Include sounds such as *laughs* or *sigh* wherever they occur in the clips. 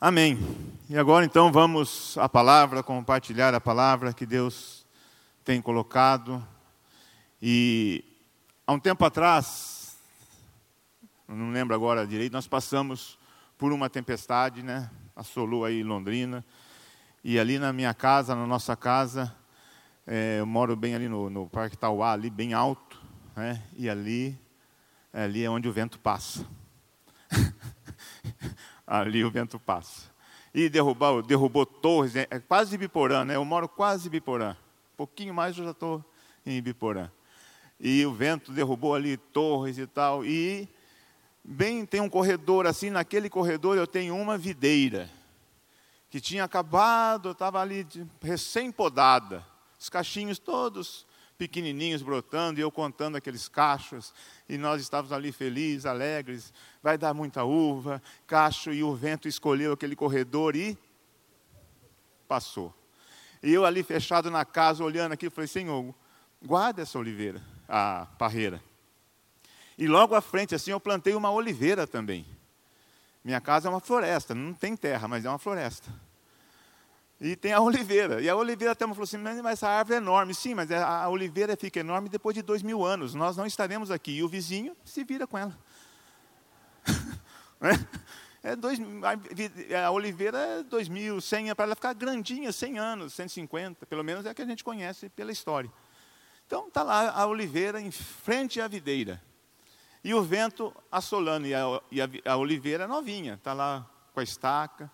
Amém. E agora então vamos à palavra, compartilhar a palavra que Deus tem colocado. E há um tempo atrás, não lembro agora direito, nós passamos por uma tempestade, né? Assolou aí Londrina. E ali na minha casa, na nossa casa, é, eu moro bem ali no, no Parque Tauá, ali bem alto, né? E ali, ali é onde o vento passa. *laughs* ali o vento passa. E derrubou, derrubou torres, é, é quase Biporã, né? Eu moro quase Biporã. Um pouquinho mais eu já estou em Biporã. E o vento derrubou ali torres e tal. E bem tem um corredor assim, naquele corredor eu tenho uma videira que tinha acabado, estava ali recém-podada, os cachinhos todos pequenininhos brotando, e eu contando aqueles cachos, e nós estávamos ali felizes, alegres, vai dar muita uva, cacho, e o vento escolheu aquele corredor e passou. E eu ali fechado na casa, olhando aqui, falei, Senhor, guarda essa oliveira, a parreira. E logo à frente, assim, eu plantei uma oliveira também. Minha casa é uma floresta, não tem terra, mas é uma floresta. E tem a *laughs* oliveira. E a oliveira até falou assim, mas essa árvore é enorme. Sim, mas é, a oliveira fica enorme depois de dois mil anos. Nós não estaremos aqui. E o vizinho se vira com ela. *laughs* é dois, a oliveira é dois mil, cem, para ela ficar grandinha, cem anos, 150. Pelo menos é a que a gente conhece pela história. Então está lá a oliveira em frente à videira. E o vento assolando. E a, e a, a oliveira novinha. Está lá com a estaca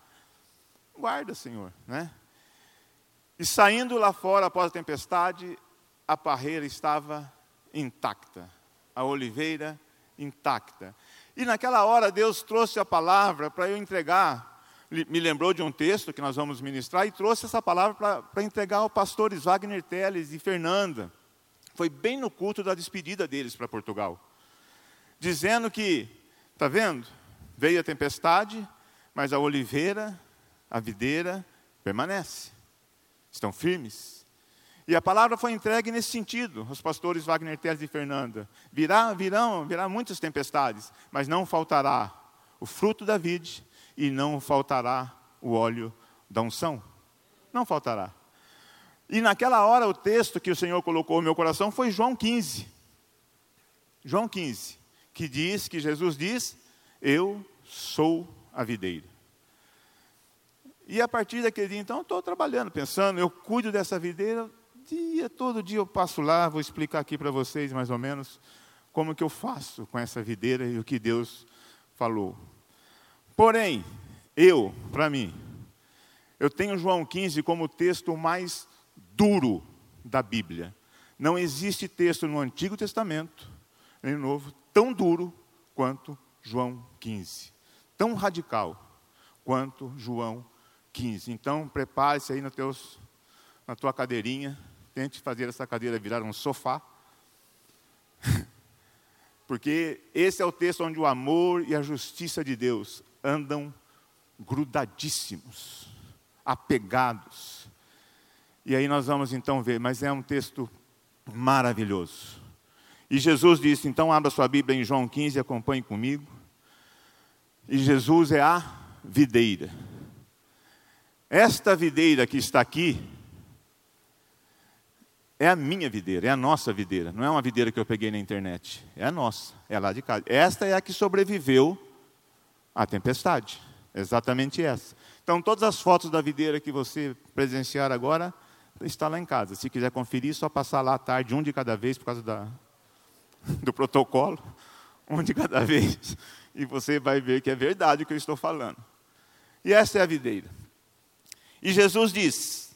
Guarda, Senhor, né? E saindo lá fora após a tempestade, a parreira estava intacta, a oliveira intacta. E naquela hora Deus trouxe a palavra para eu entregar, me lembrou de um texto que nós vamos ministrar, e trouxe essa palavra para entregar ao pastores Wagner Teles e Fernanda. Foi bem no culto da despedida deles para Portugal. Dizendo que, está vendo? Veio a tempestade, mas a oliveira a videira permanece. Estão firmes. E a palavra foi entregue nesse sentido, os pastores Wagner Teles e Fernanda. Virá, virão, virá muitas tempestades, mas não faltará o fruto da vide e não faltará o óleo da unção. Não faltará. E naquela hora o texto que o Senhor colocou no meu coração foi João 15. João 15, que diz que Jesus diz: Eu sou a videira. E a partir daquele dia, então, estou trabalhando, pensando, eu cuido dessa videira, dia, todo dia eu passo lá, vou explicar aqui para vocês mais ou menos como que eu faço com essa videira e o que Deus falou. Porém, eu, para mim, eu tenho João 15 como o texto mais duro da Bíblia. Não existe texto no Antigo Testamento, nem no Novo, tão duro quanto João 15. Tão radical quanto João 15. 15. Então, prepare-se aí teus, na tua cadeirinha. Tente fazer essa cadeira virar um sofá. *laughs* Porque esse é o texto onde o amor e a justiça de Deus andam grudadíssimos, apegados. E aí nós vamos então ver, mas é um texto maravilhoso. E Jesus disse, então abra sua Bíblia em João 15 e acompanhe comigo. E Jesus é a videira. Esta videira que está aqui é a minha videira, é a nossa videira. Não é uma videira que eu peguei na internet. É a nossa, é lá de casa. Esta é a que sobreviveu à tempestade. Exatamente essa. Então, todas as fotos da videira que você presenciar agora está lá em casa. Se quiser conferir, só passar lá à tarde, um de cada vez, por causa da, *laughs* do protocolo. Um de cada *laughs* vez. E você vai ver que é verdade o que eu estou falando. E essa é a videira. E Jesus diz: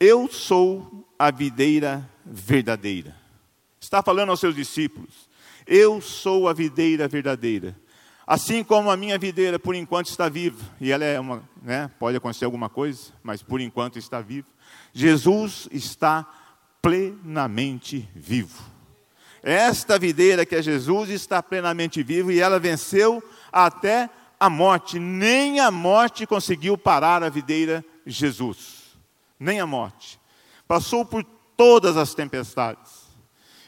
Eu sou a videira verdadeira. Está falando aos seus discípulos: Eu sou a videira verdadeira. Assim como a minha videira por enquanto está viva, e ela é uma, né, pode acontecer alguma coisa, mas por enquanto está viva. Jesus está plenamente vivo. Esta videira que é Jesus está plenamente vivo e ela venceu até a morte, nem a morte conseguiu parar a videira Jesus, nem a morte. Passou por todas as tempestades.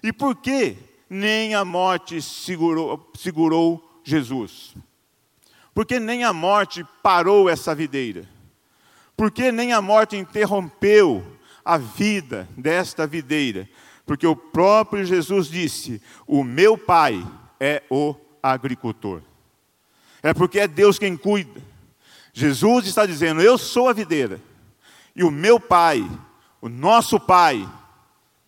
E por que nem a morte segurou, segurou Jesus? Porque nem a morte parou essa videira. Porque nem a morte interrompeu a vida desta videira. Porque o próprio Jesus disse: O meu Pai é o agricultor. É porque é Deus quem cuida. Jesus está dizendo: Eu sou a videira. E o meu Pai, o nosso Pai,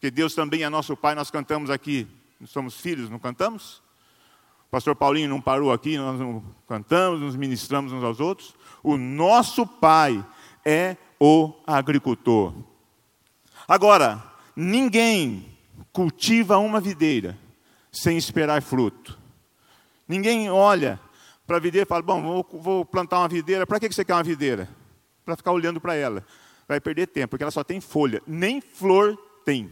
que Deus também é nosso Pai, nós cantamos aqui, somos filhos, não cantamos? O pastor Paulinho não parou aqui, nós não cantamos, nos ministramos uns aos outros. O nosso Pai é o agricultor. Agora, ninguém cultiva uma videira sem esperar fruto. Ninguém olha para a videira e fala: Bom, vou, vou plantar uma videira. Para que você quer uma videira? Para ficar olhando para ela. Vai perder tempo, porque ela só tem folha, nem flor tem.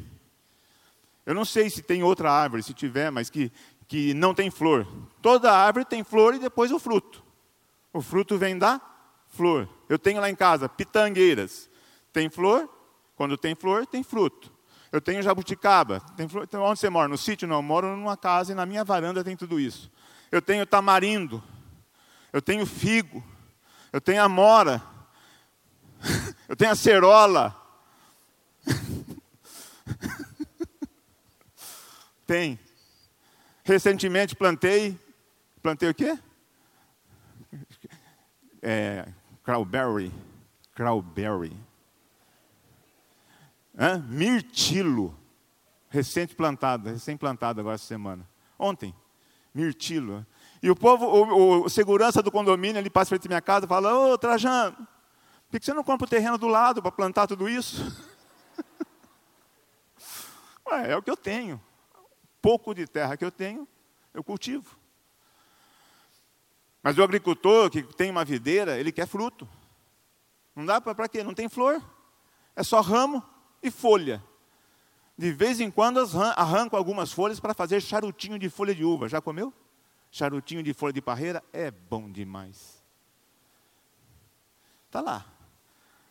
Eu não sei se tem outra árvore, se tiver, mas que, que não tem flor. Toda árvore tem flor e depois o fruto. O fruto vem da flor. Eu tenho lá em casa pitangueiras. Tem flor, quando tem flor, tem fruto. Eu tenho jabuticaba. Tem flor, então, onde você mora? No sítio? Não, eu moro numa casa e na minha varanda tem tudo isso. Eu tenho tamarindo eu tenho figo, eu tenho amora, *laughs* eu tenho acerola. *laughs* Tem. Recentemente plantei, plantei o quê? É, crowberry. Hã? Mirtilo, recente plantado, recém plantado agora essa semana. Ontem, mirtilo. E o povo, o, o segurança do condomínio, ele passa frente à minha casa e fala, ô Trajano, por que você não compra o terreno do lado para plantar tudo isso? *laughs* Ué, é o que eu tenho. Pouco de terra que eu tenho, eu cultivo. Mas o agricultor que tem uma videira, ele quer fruto. Não dá para quê? Não tem flor. É só ramo e folha. De vez em quando arranco algumas folhas para fazer charutinho de folha de uva. Já comeu? Charutinho de folha de parreira é bom demais. Está lá.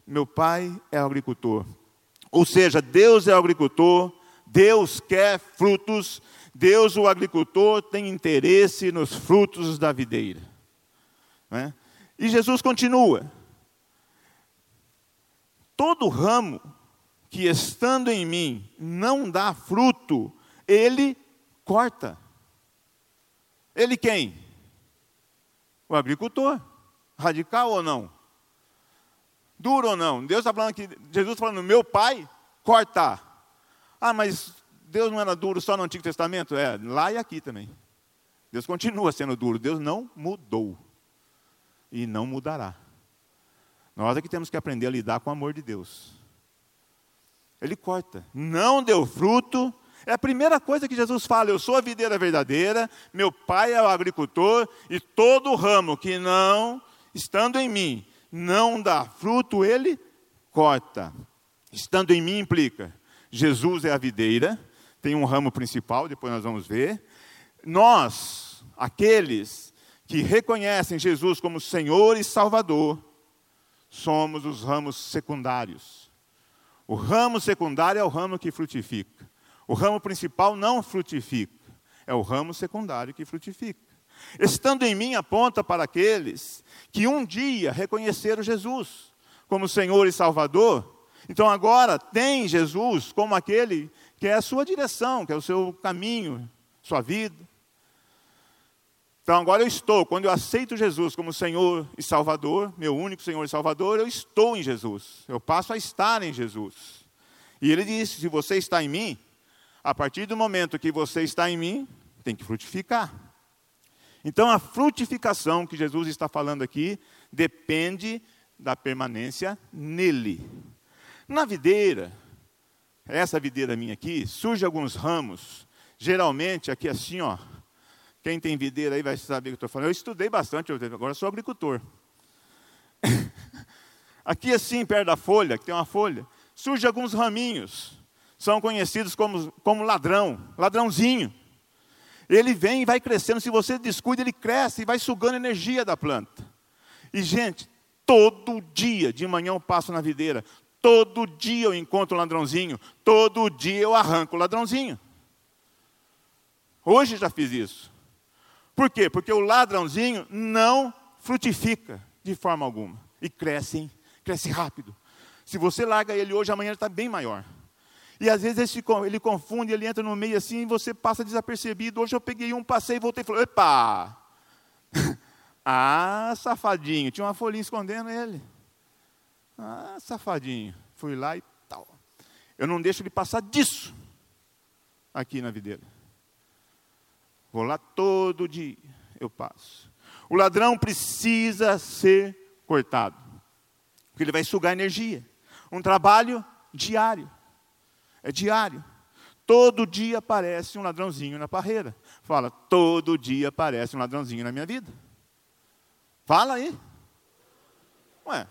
Meu pai é agricultor. Ou seja, Deus é agricultor, Deus quer frutos, Deus, o agricultor, tem interesse nos frutos da videira. É? E Jesus continua: todo ramo que estando em mim não dá fruto, ele corta. Ele quem? O agricultor. Radical ou não? Duro ou não? Deus está falando que Jesus está falando, meu pai, corta. Ah, mas Deus não era duro só no Antigo Testamento? É, lá e aqui também. Deus continua sendo duro. Deus não mudou. E não mudará. Nós é que temos que aprender a lidar com o amor de Deus. Ele corta. Não deu fruto, é a primeira coisa que Jesus fala: Eu sou a videira verdadeira, meu pai é o agricultor, e todo ramo que não, estando em mim, não dá fruto, ele corta. Estando em mim implica: Jesus é a videira, tem um ramo principal, depois nós vamos ver. Nós, aqueles que reconhecem Jesus como Senhor e Salvador, somos os ramos secundários. O ramo secundário é o ramo que frutifica. O ramo principal não frutifica, é o ramo secundário que frutifica. Estando em mim aponta para aqueles que um dia reconheceram Jesus como Senhor e Salvador. Então agora tem Jesus como aquele que é a sua direção, que é o seu caminho, sua vida. Então agora eu estou, quando eu aceito Jesus como Senhor e Salvador, meu único Senhor e Salvador, eu estou em Jesus. Eu passo a estar em Jesus. E ele disse: se você está em mim, a partir do momento que você está em mim, tem que frutificar. Então, a frutificação que Jesus está falando aqui depende da permanência nele. Na videira, essa videira minha aqui, surge alguns ramos, geralmente aqui assim, ó. Quem tem videira aí vai saber o que eu estou falando. Eu estudei bastante, agora sou agricultor. *laughs* aqui assim, perto da folha, que tem uma folha, surge alguns raminhos são conhecidos como, como ladrão, ladrãozinho. Ele vem e vai crescendo, se você descuida, ele cresce e vai sugando energia da planta. E, gente, todo dia de manhã eu passo na videira, todo dia eu encontro um ladrãozinho, todo dia eu arranco o ladrãozinho. Hoje já fiz isso. Por quê? Porque o ladrãozinho não frutifica de forma alguma. E cresce, hein? Cresce rápido. Se você larga ele hoje, amanhã ele está bem maior. E às vezes ele, ele confunde, ele entra no meio assim e você passa desapercebido. Hoje eu peguei um, passei, voltei e falei, epa! *laughs* ah, safadinho, tinha uma folhinha escondendo ele. Ah, safadinho. Fui lá e tal. Eu não deixo ele passar disso aqui na videira. Vou lá todo dia, eu passo. O ladrão precisa ser cortado, porque ele vai sugar energia. Um trabalho diário. É diário. Todo dia aparece um ladrãozinho na parreira. Fala, todo dia aparece um ladrãozinho na minha vida. Fala aí. Ué,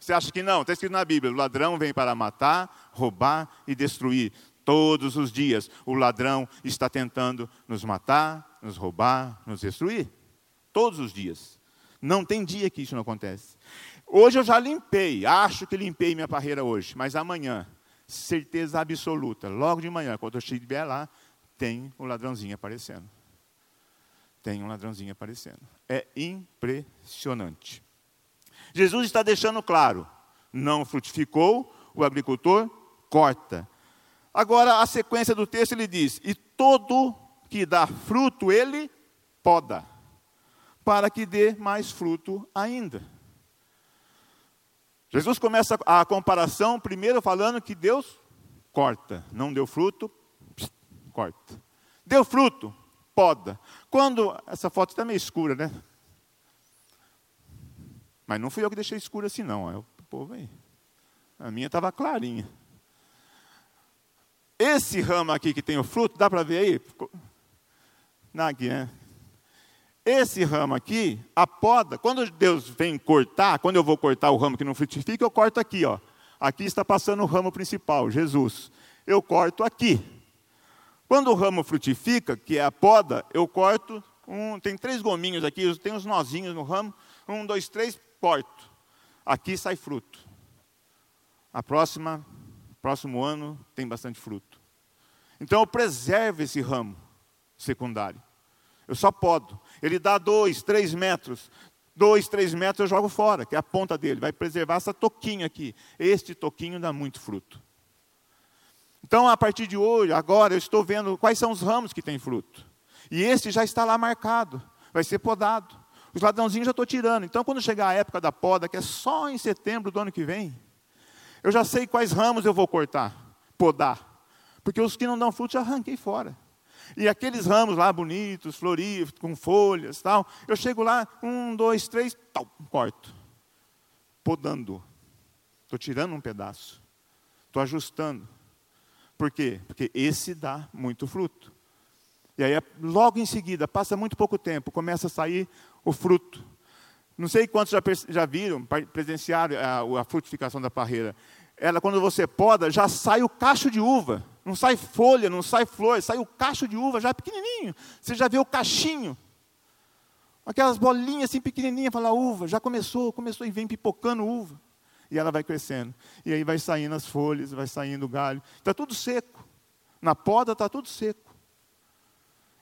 você acha que não? Está escrito na Bíblia: o ladrão vem para matar, roubar e destruir. Todos os dias o ladrão está tentando nos matar, nos roubar, nos destruir. Todos os dias. Não tem dia que isso não acontece. Hoje eu já limpei, acho que limpei minha parreira hoje, mas amanhã, certeza absoluta, logo de manhã, quando eu estiver lá, tem um ladrãozinho aparecendo. Tem um ladrãozinho aparecendo. É impressionante. Jesus está deixando claro: não frutificou, o agricultor corta. Agora, a sequência do texto ele diz: E todo que dá fruto, ele poda, para que dê mais fruto ainda. Jesus começa a comparação primeiro falando que Deus corta, não deu fruto, corta. Deu fruto, poda. Quando essa foto está meio escura, né? Mas não fui eu que deixei escura assim, não. É o povo aí. A minha estava clarinha. Esse ramo aqui que tem o fruto, dá para ver aí? Não, aqui, né? Esse ramo aqui, a poda, quando Deus vem cortar, quando eu vou cortar o ramo que não frutifica, eu corto aqui, ó. Aqui está passando o ramo principal, Jesus. Eu corto aqui. Quando o ramo frutifica, que é a poda, eu corto, um, tem três gominhos aqui, tem uns nozinhos no ramo, um, dois, três, corto. Aqui sai fruto. A próxima, próximo ano tem bastante fruto. Então eu preservo esse ramo secundário. Eu só podo. Ele dá dois, três metros. Dois, três metros eu jogo fora, que é a ponta dele. Vai preservar essa toquinha aqui. Este toquinho dá muito fruto. Então, a partir de hoje, agora, eu estou vendo quais são os ramos que têm fruto. E este já está lá marcado. Vai ser podado. Os ladrãozinhos já estou tirando. Então, quando chegar a época da poda, que é só em setembro do ano que vem, eu já sei quais ramos eu vou cortar, podar. Porque os que não dão fruto já arranquei fora. E aqueles ramos lá bonitos, floridos, com folhas tal, eu chego lá, um, dois, três, tal, corto. Podando. Estou tirando um pedaço. Estou ajustando. Por quê? Porque esse dá muito fruto. E aí, logo em seguida, passa muito pouco tempo, começa a sair o fruto. Não sei quantos já, já viram, presenciaram a, a frutificação da parreira. Ela, quando você poda, já sai o cacho de uva. Não sai folha, não sai flor, sai o cacho de uva já pequenininho. Você já vê o cachinho. Aquelas bolinhas assim pequenininhas, fala uva, já começou, começou e vem pipocando uva. E ela vai crescendo. E aí vai saindo as folhas, vai saindo o galho. Está tudo seco. Na poda está tudo seco.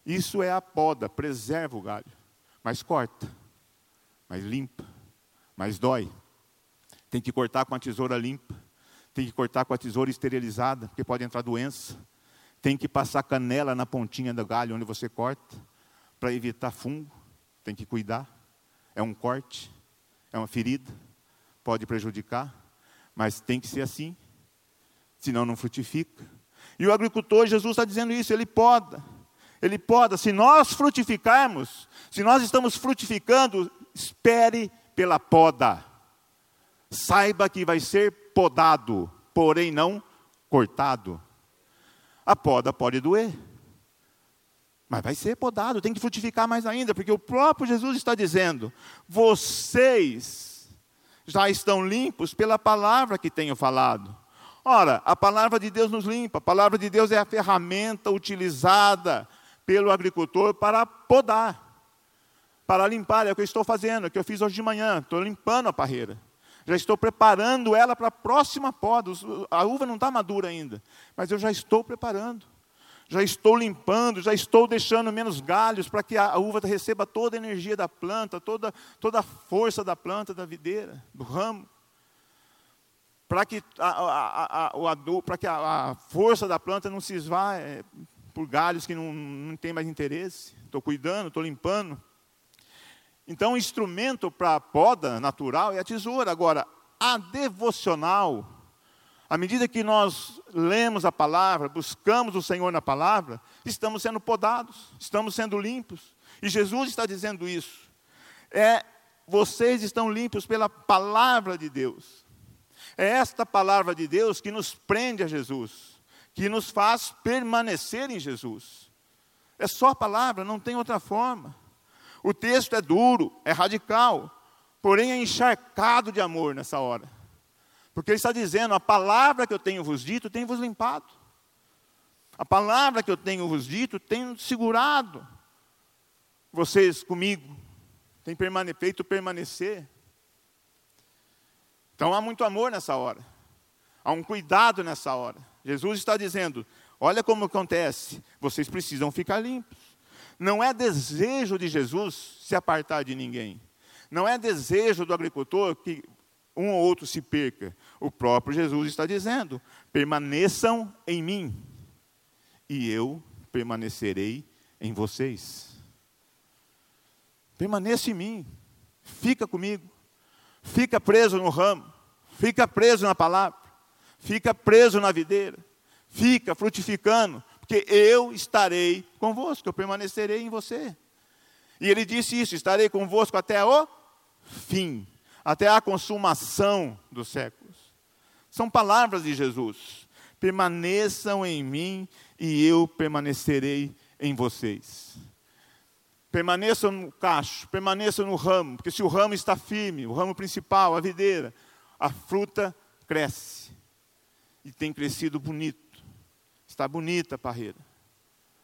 Isso é a poda, preserva o galho mas corta, mas limpa, mas dói. Tem que cortar com a tesoura limpa, tem que cortar com a tesoura esterilizada, porque pode entrar doença. Tem que passar canela na pontinha do galho onde você corta, para evitar fungo. Tem que cuidar. É um corte, é uma ferida, pode prejudicar, mas tem que ser assim, senão não frutifica. E o agricultor, Jesus está dizendo isso, ele poda ele poda. Se nós frutificarmos, se nós estamos frutificando, espere pela poda. Saiba que vai ser podado, porém não cortado. A poda pode doer, mas vai ser podado, tem que frutificar mais ainda, porque o próprio Jesus está dizendo: vocês já estão limpos pela palavra que tenho falado. Ora, a palavra de Deus nos limpa, a palavra de Deus é a ferramenta utilizada pelo agricultor para podar, para limpar. É o que eu estou fazendo, é o que eu fiz hoje de manhã. Estou limpando a parreira. Já estou preparando ela para a próxima poda. A uva não está madura ainda, mas eu já estou preparando. já estou limpando, já estou deixando menos galhos para que a uva receba toda a energia da planta, toda, toda a força da planta, da videira, do ramo. Para que a, a, a, que a, força da planta não se esvá é, por galhos que não, não tem mais interesse. Estou cuidando, estou limpando. Então, o instrumento para a poda natural é a tesoura. Agora, a devocional à medida que nós lemos a palavra, buscamos o Senhor na palavra, estamos sendo podados, estamos sendo limpos. E Jesus está dizendo isso. É, vocês estão limpos pela palavra de Deus. É esta palavra de Deus que nos prende a Jesus, que nos faz permanecer em Jesus. É só a palavra, não tem outra forma. O texto é duro, é radical, porém é encharcado de amor nessa hora. Porque ele está dizendo: a palavra que eu tenho vos dito, tem vos limpado. A palavra que eu tenho vos dito, tem segurado vocês comigo, tem permane feito permanecer. Então há muito amor nessa hora, há um cuidado nessa hora. Jesus está dizendo: olha como acontece, vocês precisam ficar limpos. Não é desejo de Jesus se apartar de ninguém. Não é desejo do agricultor que um ou outro se perca. O próprio Jesus está dizendo: permaneçam em mim, e eu permanecerei em vocês. Permaneça em mim, fica comigo, fica preso no ramo, fica preso na palavra, fica preso na videira, fica frutificando, porque eu estarei convosco, eu permanecerei em você. E ele disse isso: estarei convosco até o fim até a consumação dos séculos. São palavras de Jesus. Permaneçam em mim e eu permanecerei em vocês. Permaneçam no cacho, permaneçam no ramo, porque se o ramo está firme, o ramo principal, a videira, a fruta cresce. E tem crescido bonito. Está bonita a parreira.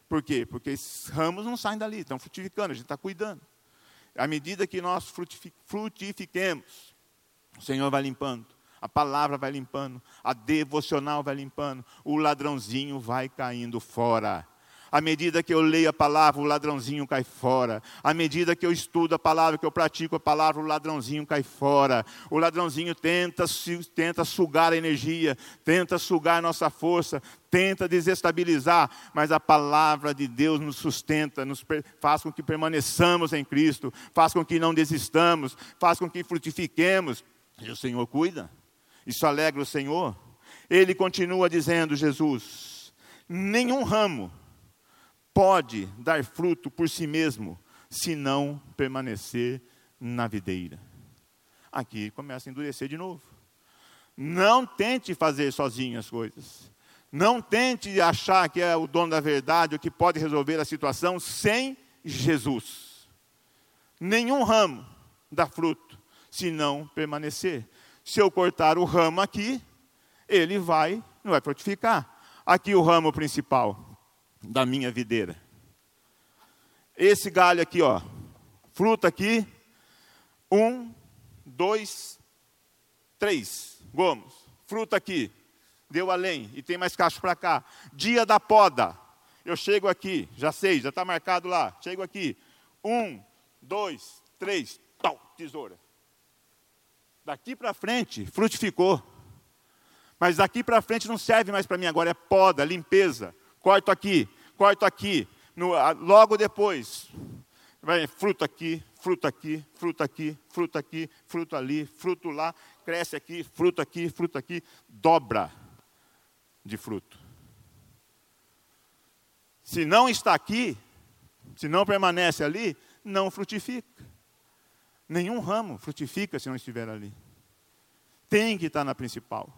Por quê? Porque esses ramos não saem dali, estão frutificando, a gente está cuidando. À medida que nós frutifiquemos, o Senhor vai limpando, a palavra vai limpando, a devocional vai limpando, o ladrãozinho vai caindo fora. À medida que eu leio a palavra, o ladrãozinho cai fora. À medida que eu estudo a palavra, que eu pratico a palavra, o ladrãozinho cai fora. O ladrãozinho tenta, tenta sugar a energia, tenta sugar a nossa força, tenta desestabilizar, mas a palavra de Deus nos sustenta, nos faz com que permaneçamos em Cristo, faz com que não desistamos, faz com que frutifiquemos. E o Senhor cuida. Isso alegra o Senhor. Ele continua dizendo, Jesus: nenhum ramo pode dar fruto por si mesmo, se não permanecer na videira. Aqui começa a endurecer de novo. Não tente fazer sozinho as coisas. Não tente achar que é o dono da verdade, o que pode resolver a situação sem Jesus. Nenhum ramo dá fruto se não permanecer. Se eu cortar o ramo aqui, ele vai, não vai frutificar. Aqui o ramo principal da minha videira. Esse galho aqui, ó, fruta aqui, um, dois, três gomos. Fruta aqui, deu além, e tem mais cacho para cá. Dia da poda, eu chego aqui, já sei, já está marcado lá. Chego aqui, um, dois, três, tal, tesoura. Daqui para frente, frutificou. Mas daqui para frente não serve mais para mim agora, é poda, limpeza corto aqui, corto aqui. No, logo depois, vai fruto aqui, fruto aqui, fruto aqui, fruto aqui, fruto ali, fruto lá, cresce aqui, fruto aqui, fruto aqui, dobra de fruto. Se não está aqui, se não permanece ali, não frutifica. Nenhum ramo frutifica se não estiver ali. Tem que estar na principal.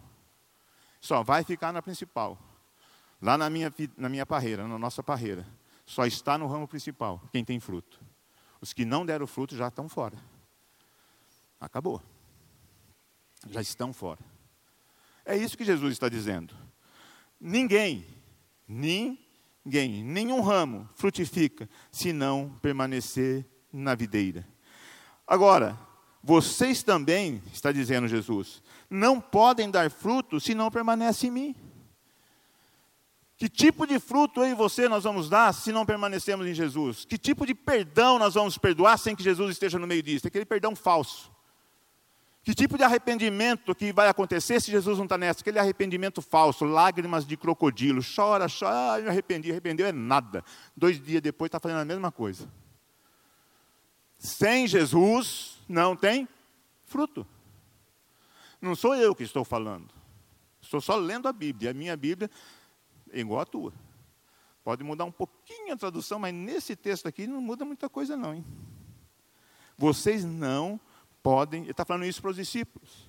Só vai ficar na principal Lá na minha, na minha parreira, na nossa parreira, só está no ramo principal quem tem fruto. Os que não deram fruto já estão fora. Acabou. Já estão fora. É isso que Jesus está dizendo. Ninguém, ninguém, nenhum ramo frutifica se não permanecer na videira. Agora, vocês também, está dizendo Jesus, não podem dar fruto se não permanece em mim. Que tipo de fruto eu e você nós vamos dar se não permanecemos em Jesus? Que tipo de perdão nós vamos perdoar sem que Jesus esteja no meio disso? Aquele perdão falso. Que tipo de arrependimento que vai acontecer se Jesus não está nessa? Aquele arrependimento falso, lágrimas de crocodilo, chora, chora, ah, me arrependi, arrependeu é nada. Dois dias depois está fazendo a mesma coisa. Sem Jesus não tem fruto. Não sou eu que estou falando. Estou só lendo a Bíblia. A minha Bíblia igual a tua. Pode mudar um pouquinho a tradução, mas nesse texto aqui não muda muita coisa não. Hein? Vocês não podem, ele está falando isso para os discípulos.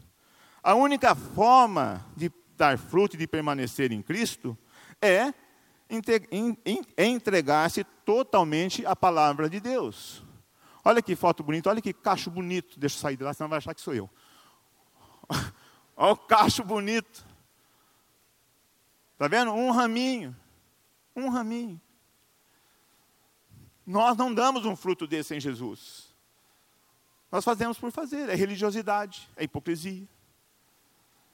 A única forma de dar fruto e de permanecer em Cristo é entregar-se totalmente à palavra de Deus. Olha que foto bonita, olha que cacho bonito. Deixa eu sair de lá, senão vai achar que sou eu. *laughs* olha o cacho bonito. Está vendo? Um raminho. Um raminho. Nós não damos um fruto desse em Jesus. Nós fazemos por fazer. É religiosidade, é hipocrisia.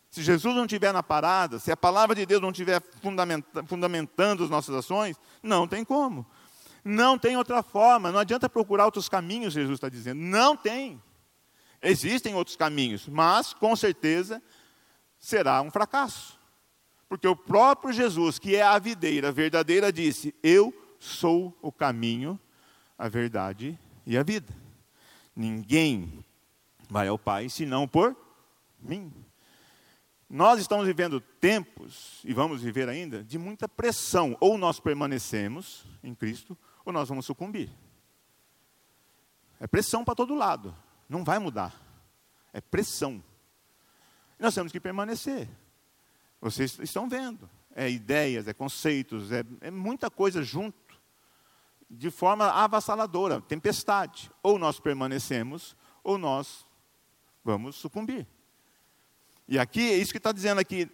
Se Jesus não estiver na parada, se a palavra de Deus não estiver fundamentando as nossas ações, não tem como. Não tem outra forma. Não adianta procurar outros caminhos, Jesus está dizendo. Não tem. Existem outros caminhos, mas com certeza será um fracasso. Porque o próprio Jesus, que é a videira verdadeira, disse: Eu sou o caminho, a verdade e a vida. Ninguém vai ao Pai senão por mim. Nós estamos vivendo tempos, e vamos viver ainda, de muita pressão. Ou nós permanecemos em Cristo, ou nós vamos sucumbir. É pressão para todo lado. Não vai mudar. É pressão. Nós temos que permanecer. Vocês estão vendo. É ideias, é conceitos, é, é muita coisa junto, de forma avassaladora, tempestade. Ou nós permanecemos, ou nós vamos sucumbir. E aqui, é isso que está dizendo aqui,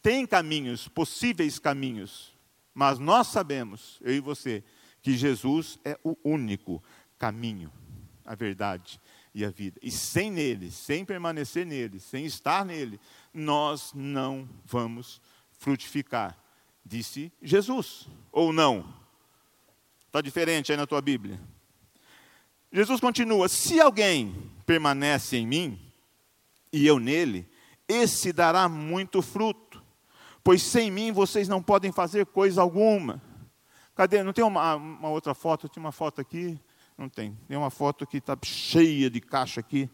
tem caminhos, possíveis caminhos, mas nós sabemos, eu e você, que Jesus é o único caminho, a verdade e a vida. E sem nele, sem permanecer nele, sem estar nele, nós não vamos frutificar, disse Jesus. Ou não? Está diferente aí na tua Bíblia. Jesus continua: se alguém permanece em mim e eu nele, esse dará muito fruto, pois sem mim vocês não podem fazer coisa alguma. Cadê? Não tem uma, uma outra foto? Tinha uma foto aqui. Não tem. Tem uma foto que está cheia de caixa aqui.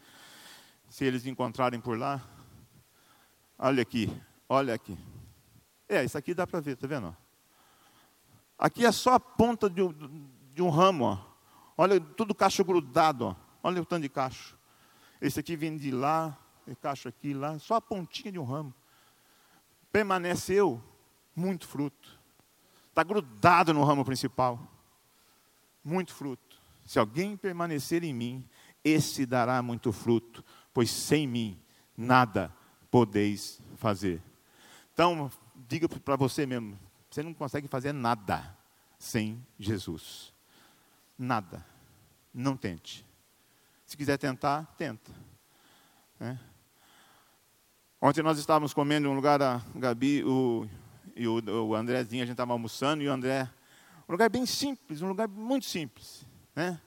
Se eles encontrarem por lá. Olha aqui, olha aqui. É, isso aqui dá para ver, tá vendo? Aqui é só a ponta de um, de um ramo, ó. Olha, tudo cacho grudado, ó. Olha o tanto de cacho. Esse aqui vem de lá, esse cacho aqui, lá, só a pontinha de um ramo. Permaneceu muito fruto. Está grudado no ramo principal. Muito fruto. Se alguém permanecer em mim, esse dará muito fruto, pois sem mim nada podeis fazer. Então, diga para você mesmo, você não consegue fazer nada sem Jesus. Nada. Não tente. Se quiser tentar, tenta. É. Ontem nós estávamos comendo em um lugar, a Gabi o, e o, o Andrezinho, a gente estava almoçando, e o André, um lugar bem simples, um lugar muito simples. Né?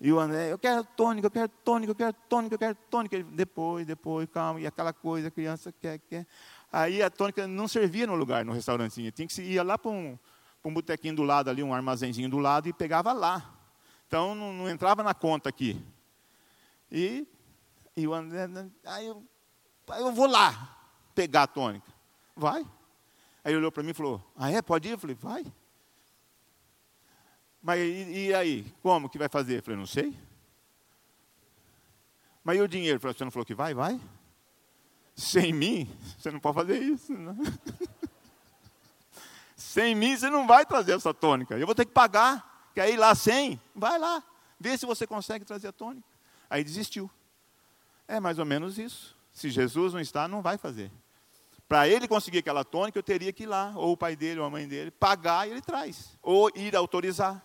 E o André, eu quero tônica, eu quero tônica, eu quero tônica, eu quero tônica. Ele, depois, depois, calma. E aquela coisa, a criança quer, quer. Aí a tônica não servia no lugar, no restaurantinho. Tinha que se ia lá para um, um botequinho do lado ali, um armazenzinho do lado, e pegava lá. Então não, não entrava na conta aqui. E, e o André, aí eu, aí eu vou lá pegar a tônica. Vai. Aí ele olhou para mim e falou, ah é, pode ir? Eu falei, vai. Mas e, e, aí? Como que vai fazer? Eu falei, não sei. Mas e o dinheiro? falei, você não falou que vai? Vai. Sem mim, você não pode fazer isso. Não. *laughs* sem mim, você não vai trazer essa tônica. Eu vou ter que pagar. Quer ir lá sem? Vai lá. Vê se você consegue trazer a tônica. Aí desistiu. É mais ou menos isso. Se Jesus não está, não vai fazer. Para ele conseguir aquela tônica, eu teria que ir lá, ou o pai dele, ou a mãe dele, pagar e ele traz. Ou ir autorizar.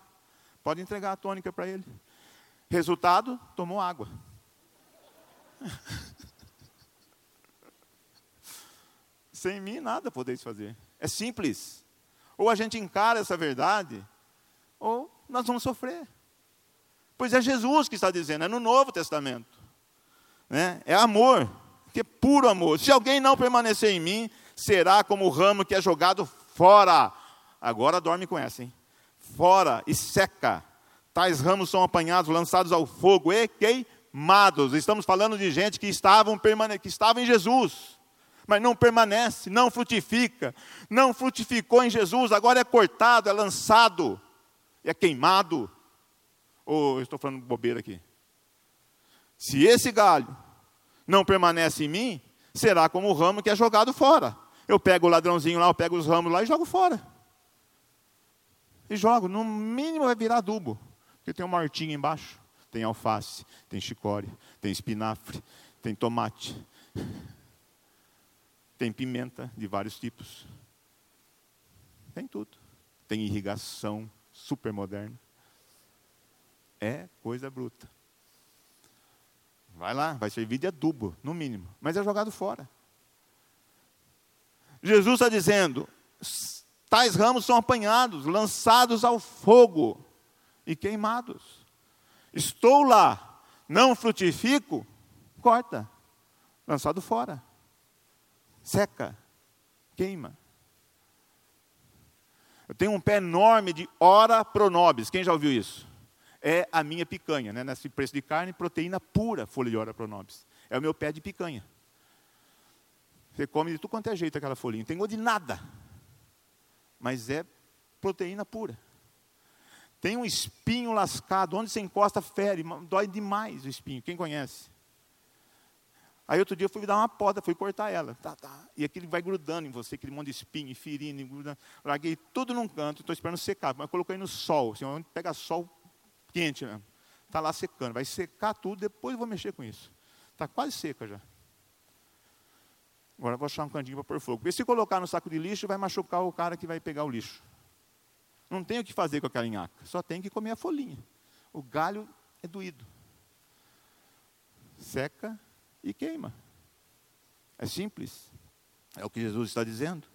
Pode entregar a tônica para ele. Resultado, tomou água. *laughs* Sem mim nada podeis fazer. É simples. Ou a gente encara essa verdade, ou nós vamos sofrer. Pois é Jesus que está dizendo, é no Novo Testamento. Né? É amor, que é puro amor. Se alguém não permanecer em mim, será como o ramo que é jogado fora. Agora dorme com essa, hein? Fora e seca. Tais ramos são apanhados, lançados ao fogo e queimados. Estamos falando de gente que estavam que estava em Jesus, mas não permanece, não frutifica, não frutificou em Jesus, agora é cortado, é lançado, é queimado. Ou oh, estou falando bobeira aqui? Se esse galho não permanece em mim, será como o ramo que é jogado fora. Eu pego o ladrãozinho lá, eu pego os ramos lá e jogo fora. E jogo, no mínimo vai virar adubo, porque tem uma hortinha embaixo. Tem alface, tem chicória, tem espinafre, tem tomate, tem pimenta de vários tipos. Tem tudo. Tem irrigação super moderna. É coisa bruta. Vai lá, vai servir de adubo, no mínimo. Mas é jogado fora. Jesus está dizendo: tais ramos são apanhados, lançados ao fogo e queimados. Estou lá, não frutifico, corta, lançado fora, seca, queima. Eu tenho um pé enorme de ora pronobis. Quem já ouviu isso? é a minha picanha, né? nesse preço de carne, proteína pura, folha de ora pronobis. É o meu pé de picanha. Você come de tudo quanto é jeito aquela folhinha, não tem gosto de nada. Mas é proteína pura. Tem um espinho lascado, onde você encosta, fere, dói demais o espinho. Quem conhece? Aí outro dia eu fui dar uma poda, fui cortar ela. Tá, tá. E aquele vai grudando em você, aquele monte de espinho, ferindo, grudando. Larguei tudo num canto, estou esperando secar, mas coloquei no sol. Assim, onde pega sol, quente mesmo. Está lá secando. Vai secar tudo, depois eu vou mexer com isso. Está quase seca já. Agora vou achar um cantinho para pôr fogo. Porque se colocar no saco de lixo, vai machucar o cara que vai pegar o lixo. Não tem o que fazer com aquela nhaca. Só tem que comer a folhinha. O galho é doído. Seca e queima. É simples. É o que Jesus está dizendo.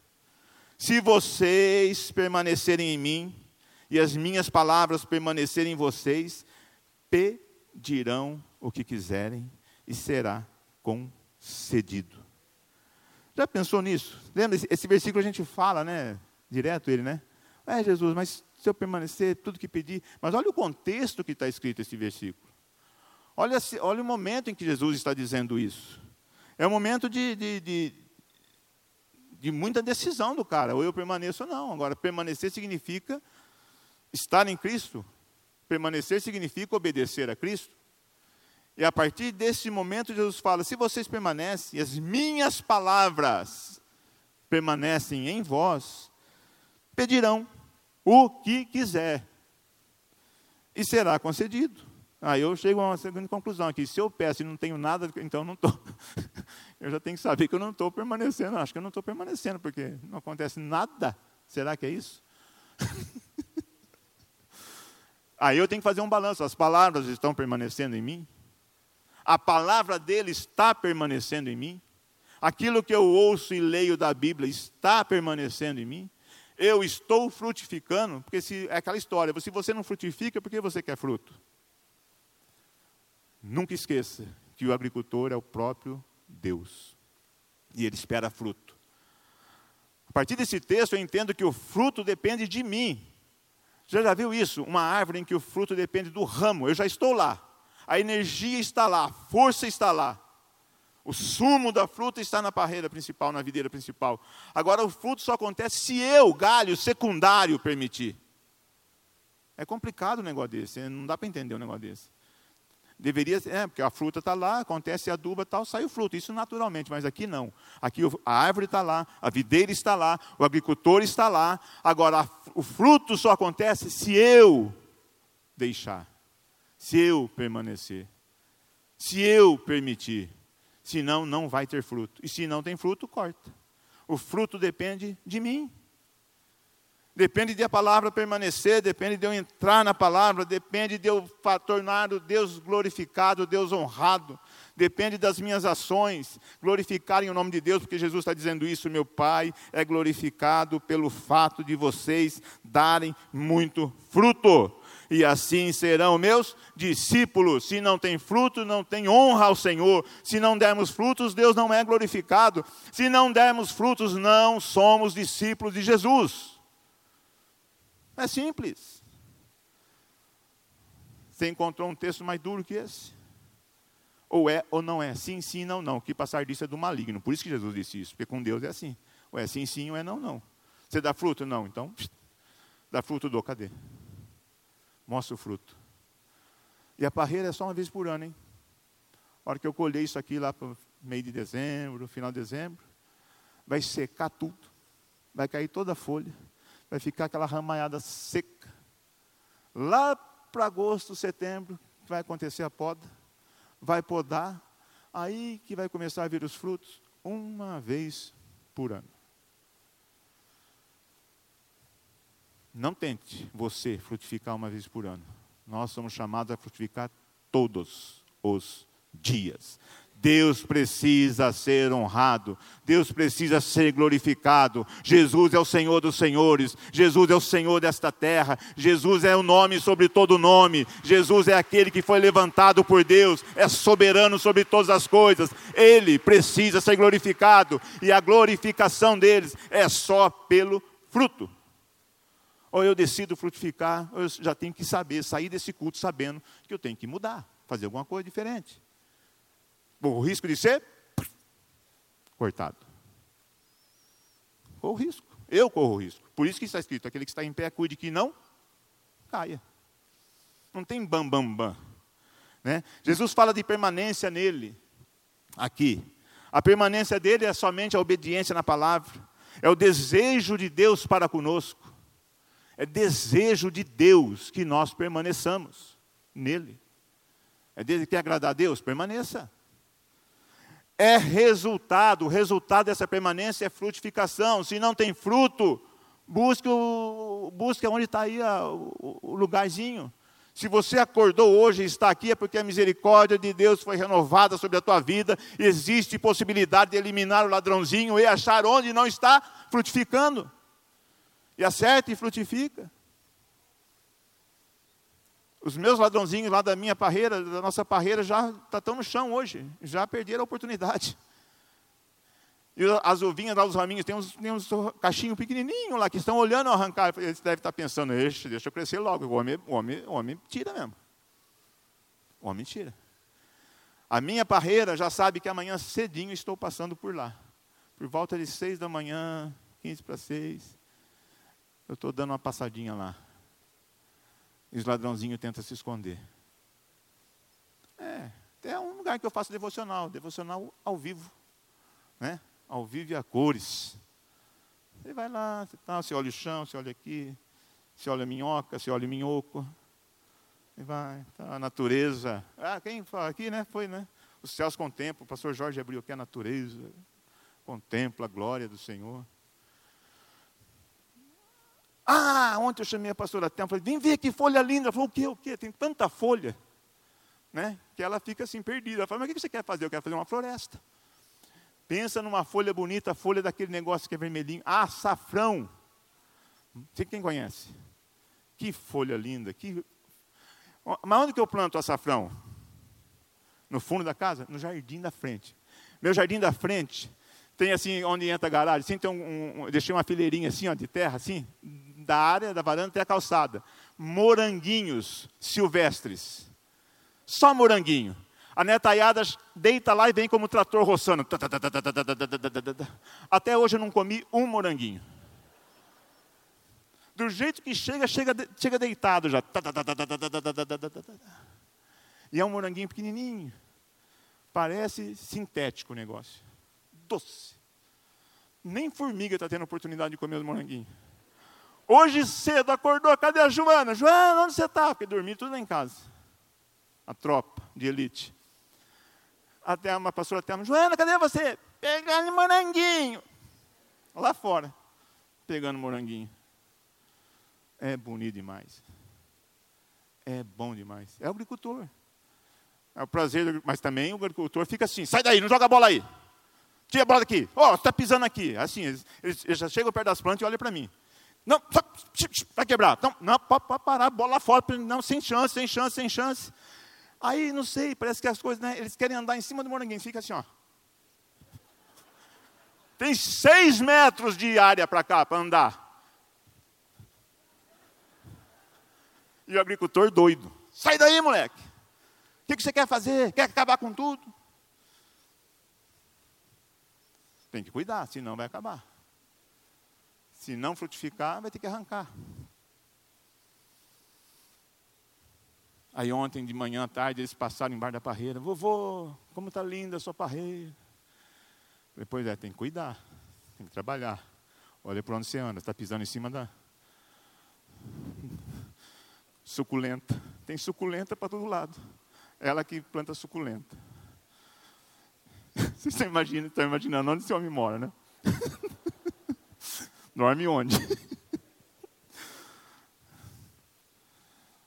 Se vocês permanecerem em mim e as minhas palavras permanecerem em vocês, pedirão o que quiserem e será concedido. Já pensou nisso? Lembra, esse, esse versículo a gente fala, né? Direto ele, né? É, Jesus, mas se eu permanecer, tudo que pedir. Mas olha o contexto que está escrito esse versículo. Olha, olha o momento em que Jesus está dizendo isso. É um momento de, de, de, de muita decisão do cara. Ou eu permaneço ou não. Agora, permanecer significa Estar em Cristo, permanecer significa obedecer a Cristo. E a partir desse momento, Jesus fala: se vocês permanecem, as minhas palavras permanecem em vós, pedirão o que quiser, e será concedido. Aí eu chego a uma segunda conclusão aqui: se eu peço e não tenho nada, então não estou. *laughs* eu já tenho que saber que eu não estou permanecendo. Acho que eu não estou permanecendo, porque não acontece nada. Será que é isso? *laughs* Aí eu tenho que fazer um balanço. As palavras estão permanecendo em mim? A palavra dele está permanecendo em mim? Aquilo que eu ouço e leio da Bíblia está permanecendo em mim? Eu estou frutificando? Porque se, é aquela história, se você não frutifica, por que você quer fruto? Nunca esqueça que o agricultor é o próprio Deus. E ele espera fruto. A partir desse texto eu entendo que o fruto depende de mim, você já viu isso? Uma árvore em que o fruto depende do ramo. Eu já estou lá. A energia está lá, a força está lá. O sumo da fruta está na parreira principal, na videira principal. Agora o fruto só acontece se eu, galho secundário, permitir. É complicado um negócio desse, não dá para entender um negócio desse. Deveria é, porque a fruta está lá, acontece a aduba tal, sai o fruto, isso naturalmente, mas aqui não. Aqui a árvore está lá, a videira está lá, o agricultor está lá. Agora, o fruto só acontece se eu deixar, se eu permanecer, se eu permitir. Senão, não vai ter fruto. E se não tem fruto, corta. O fruto depende de mim. Depende de a palavra permanecer, depende de eu entrar na palavra, depende de eu tornar o Deus glorificado, Deus honrado, depende das minhas ações glorificarem o nome de Deus, porque Jesus está dizendo isso. Meu Pai é glorificado pelo fato de vocês darem muito fruto e assim serão meus discípulos. Se não tem fruto, não tem honra ao Senhor. Se não dermos frutos, Deus não é glorificado. Se não dermos frutos, não somos discípulos de Jesus. É simples. Você encontrou um texto mais duro que esse? Ou é ou não é? Sim, sim, não, não. O que passar disso é do maligno. Por isso que Jesus disse isso, porque com Deus é assim. Ou é sim, sim, ou é não, não. Você dá fruto? Não. Então, dá fruto do cadê? Mostra o fruto. E a parreira é só uma vez por ano, hein? A hora que eu colhei isso aqui lá para meio de dezembro, final de dezembro, vai secar tudo, vai cair toda a folha, vai ficar aquela ramalhada seca. Lá para agosto, setembro, vai acontecer a poda, vai podar, aí que vai começar a vir os frutos, uma vez por ano. Não tente você frutificar uma vez por ano. Nós somos chamados a frutificar todos os dias. Deus precisa ser honrado, Deus precisa ser glorificado. Jesus é o Senhor dos senhores, Jesus é o Senhor desta terra, Jesus é o nome sobre todo nome, Jesus é aquele que foi levantado por Deus, é soberano sobre todas as coisas. Ele precisa ser glorificado e a glorificação deles é só pelo fruto. Ou eu decido frutificar, ou eu já tenho que saber, sair desse culto sabendo que eu tenho que mudar, fazer alguma coisa diferente. O risco de ser cortado. Corro risco. Eu corro risco. Por isso que está escrito: aquele que está em pé, cuide que não caia. Não tem bam, bam, bam. Né? Jesus fala de permanência nele, aqui. A permanência dele é somente a obediência na palavra, é o desejo de Deus para conosco. É desejo de Deus que nós permaneçamos nele. É dele que agradar a Deus? Permaneça. É resultado, o resultado dessa permanência é frutificação. Se não tem fruto, busque, o, busque onde está aí a, o, o lugarzinho. Se você acordou hoje e está aqui, é porque a misericórdia de Deus foi renovada sobre a tua vida. Existe possibilidade de eliminar o ladrãozinho e achar onde não está frutificando e acerta e frutifica. Os meus ladrãozinhos lá da minha parreira, da nossa parreira, já estão tá no chão hoje, já perderam a oportunidade. E as ovinhas lá, os raminhos, tem uns, tem uns cachinhos pequenininhos lá que estão olhando arrancar. Eles devem estar pensando, deixa eu crescer logo. O homem, o homem, o homem tira mesmo. O homem tira. A minha parreira já sabe que amanhã cedinho estou passando por lá. Por volta de seis da manhã, quinze para seis eu estou dando uma passadinha lá. E os ladrãozinhos tentam se esconder. É, é um lugar que eu faço devocional, devocional ao vivo. Né? Ao vivo e a cores. Você vai lá, você, tá, você olha o chão, você olha aqui, você olha a minhoca, você olha o minhoco. E vai, tá, a natureza. Ah, quem fala aqui, né? Foi, né? Os céus contemplam, o pastor Jorge abriu aqui a natureza, contempla a glória do Senhor. Ah, ontem eu chamei a pastora Thelma, falei, vem ver que folha linda. Ela falou, o quê, o quê? Tem tanta folha. Né? Que ela fica assim perdida. Ela falou, mas o que você quer fazer? Eu quero fazer uma floresta. Pensa numa folha bonita, folha daquele negócio que é vermelhinho. Ah, safrão. Você quem conhece? Que folha linda. Que... Mas onde que eu planto açafrão? No fundo da casa? No jardim da frente. Meu jardim da frente tem assim, onde entra a garagem, assim, tem um, um, deixei uma fileirinha assim, ó, de terra, assim, da área da varanda até a calçada. Moranguinhos silvestres. Só moranguinho. A netaiada deita lá e vem como um trator roçando. Até hoje eu não comi um moranguinho. Do jeito que chega, chega, chega deitado já. E é um moranguinho pequenininho. Parece sintético o negócio. Doce. Nem formiga está tendo oportunidade de comer os moranguinhos. Hoje cedo acordou, cadê a Joana? Joana, onde você está? Porque dormi tudo lá em casa. A tropa de elite. Até uma pastora até Joana, cadê você? Pegando moranguinho. Lá fora, pegando moranguinho. É bonito demais. É bom demais. É agricultor. É o prazer, mas também o agricultor fica assim: sai daí, não joga a bola aí. Tira a bola daqui. Ó, oh, está pisando aqui. Assim, eles, eles, já chegam perto das plantas e olham para mim. Não, vai quebrar. Não, não pode, pode parar, bola fora. Não, sem chance, sem chance, sem chance. Aí, não sei, parece que as coisas, né, eles querem andar em cima do moranguinho. Fica assim, ó. Tem seis metros de área para cá, para andar. E o agricultor doido. Sai daí, moleque. O que, que você quer fazer? Quer acabar com tudo? Tem que cuidar, senão vai acabar. Se não frutificar, vai ter que arrancar. Aí ontem de manhã à tarde eles passaram embaixo da parreira. Vovô, como está linda a sua parreira. Depois é, tem que cuidar, tem que trabalhar. Olha para onde você anda, está pisando em cima da suculenta. Tem suculenta para todo lado. Ela que planta suculenta. *laughs* Vocês estão imaginando, estão imaginando onde esse homem mora, né? *laughs* Dorme onde? *laughs*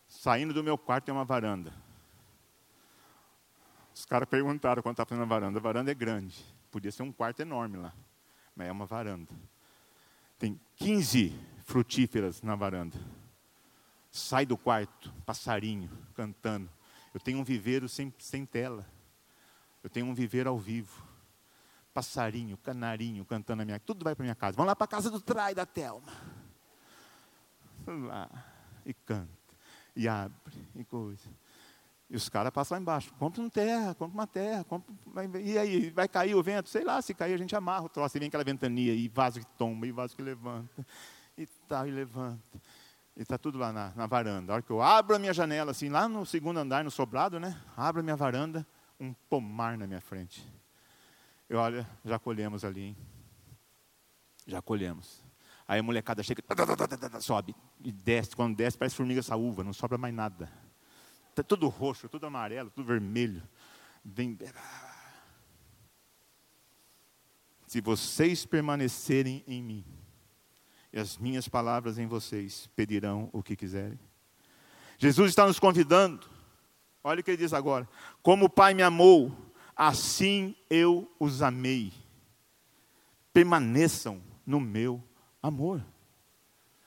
Saindo do meu quarto tem uma varanda. Os caras perguntaram quando estava fazendo a varanda. A varanda é grande. Podia ser um quarto enorme lá. Mas é uma varanda. Tem 15 frutíferas na varanda. Sai do quarto, passarinho cantando. Eu tenho um viveiro sem, sem tela. Eu tenho um viveiro ao vivo. Passarinho, canarinho cantando na minha Tudo vai para minha casa. Vamos lá para a casa do Trai da Telma. Lá. E canta. E abre. E coisa. E os caras passam lá embaixo. Compra uma terra, compra uma terra. Compra, e aí, vai cair o vento? Sei lá, se cair a gente amarra o troço. E vem aquela ventania. E vaso que tomba, e vaso que levanta. E tal, e levanta. E está tudo lá na, na, varanda. A hora que eu abro a minha janela, assim, lá no segundo andar, no sobrado, né? Abro a minha varanda, um pomar na minha frente. E olha, já colhemos ali, hein? Já colhemos. Aí a molecada chega, sobe e desce. Quando desce, parece formiga saúva, não sobra mais nada. Está tudo roxo, tudo amarelo, tudo vermelho. Vem. Se vocês permanecerem em mim, e as minhas palavras em vocês, pedirão o que quiserem. Jesus está nos convidando. Olha o que ele diz agora: Como o Pai me amou, assim eu os amei. Permaneçam no meu amor.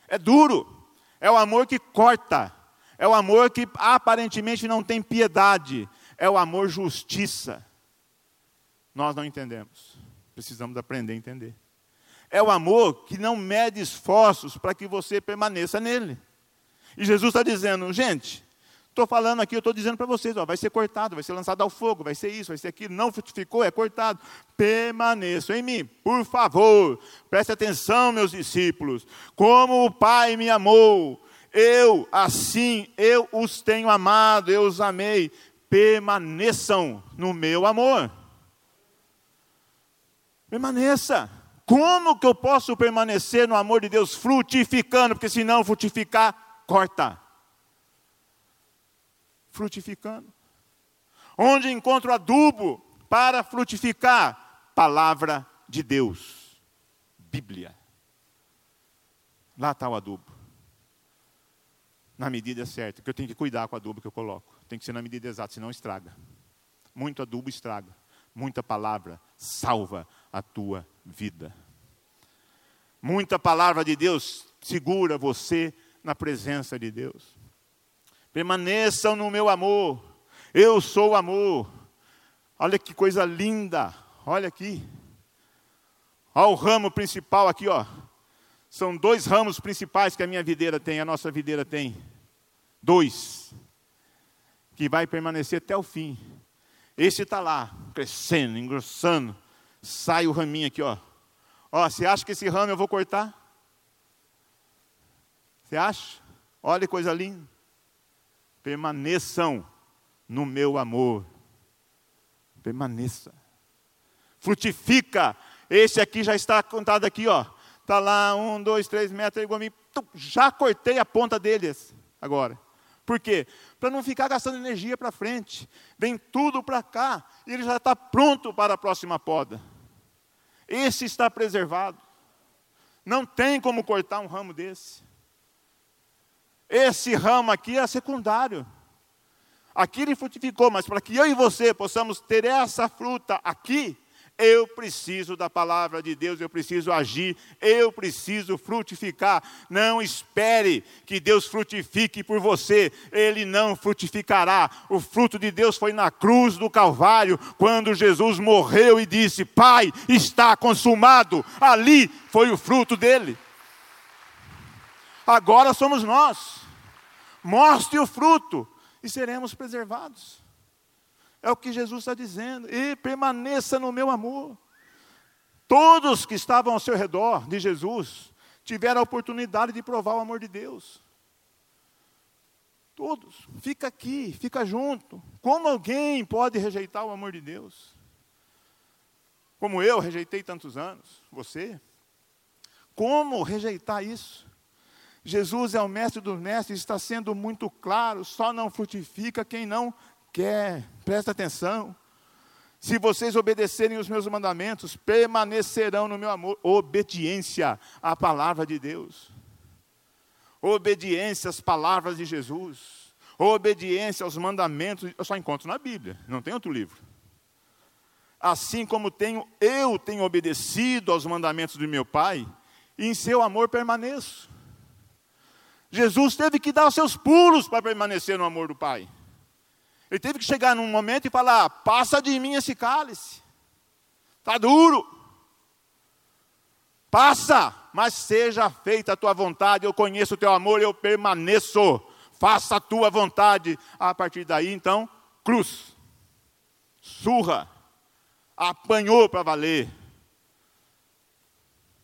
É duro, é o amor que corta, é o amor que aparentemente não tem piedade, é o amor justiça. Nós não entendemos, precisamos aprender a entender. É o amor que não mede esforços para que você permaneça nele. E Jesus está dizendo, gente, Estou falando aqui, eu estou dizendo para vocês, ó, vai ser cortado, vai ser lançado ao fogo, vai ser isso, vai ser aquilo, não frutificou, é cortado. Permaneçam em mim, por favor, preste atenção, meus discípulos. Como o Pai me amou, eu assim, eu os tenho amado, eu os amei. Permaneçam no meu amor. Permaneça. Como que eu posso permanecer no amor de Deus frutificando? Porque se não frutificar, corta frutificando. Onde encontro adubo para frutificar? Palavra de Deus, Bíblia. Lá está o adubo. Na medida certa, que eu tenho que cuidar com o adubo que eu coloco. Tem que ser na medida exata, senão estraga. Muito adubo estraga. Muita palavra salva a tua vida. Muita palavra de Deus segura você na presença de Deus permaneçam no meu amor, eu sou o amor. Olha que coisa linda, olha aqui. Olha o ramo principal aqui, ó. São dois ramos principais que a minha videira tem, a nossa videira tem. Dois. Que vai permanecer até o fim. Esse está lá, crescendo, engrossando. Sai o raminho aqui, ó. Ó, você acha que esse ramo eu vou cortar? Você acha? Olha que coisa linda permaneçam no meu amor. Permaneça. Frutifica. Esse aqui já está contado aqui, ó. Está lá, um, dois, três metros, igual a mim. Já cortei a ponta deles agora. Por quê? Para não ficar gastando energia para frente. Vem tudo para cá e ele já está pronto para a próxima poda. Esse está preservado. Não tem como cortar um ramo desse. Esse ramo aqui é secundário. Aqui ele frutificou, mas para que eu e você possamos ter essa fruta aqui, eu preciso da palavra de Deus, eu preciso agir, eu preciso frutificar. Não espere que Deus frutifique por você, ele não frutificará. O fruto de Deus foi na cruz do Calvário, quando Jesus morreu e disse: Pai, está consumado. Ali foi o fruto dele. Agora somos nós. Mostre o fruto e seremos preservados. É o que Jesus está dizendo. E permaneça no meu amor. Todos que estavam ao seu redor de Jesus tiveram a oportunidade de provar o amor de Deus. Todos. Fica aqui, fica junto. Como alguém pode rejeitar o amor de Deus? Como eu rejeitei tantos anos, você? Como rejeitar isso? Jesus é o mestre dos mestres, está sendo muito claro, só não frutifica quem não quer, presta atenção. Se vocês obedecerem os meus mandamentos, permanecerão no meu amor. Obediência à palavra de Deus. Obediência às palavras de Jesus. Obediência aos mandamentos. Eu só encontro na Bíblia, não tem outro livro. Assim como tenho, eu tenho obedecido aos mandamentos do meu Pai, e em seu amor permaneço. Jesus teve que dar os seus pulos para permanecer no amor do Pai. Ele teve que chegar num momento e falar: passa de mim esse cálice, está duro. Passa, mas seja feita a tua vontade. Eu conheço o teu amor, eu permaneço. Faça a tua vontade. A partir daí, então, cruz, surra, apanhou para valer,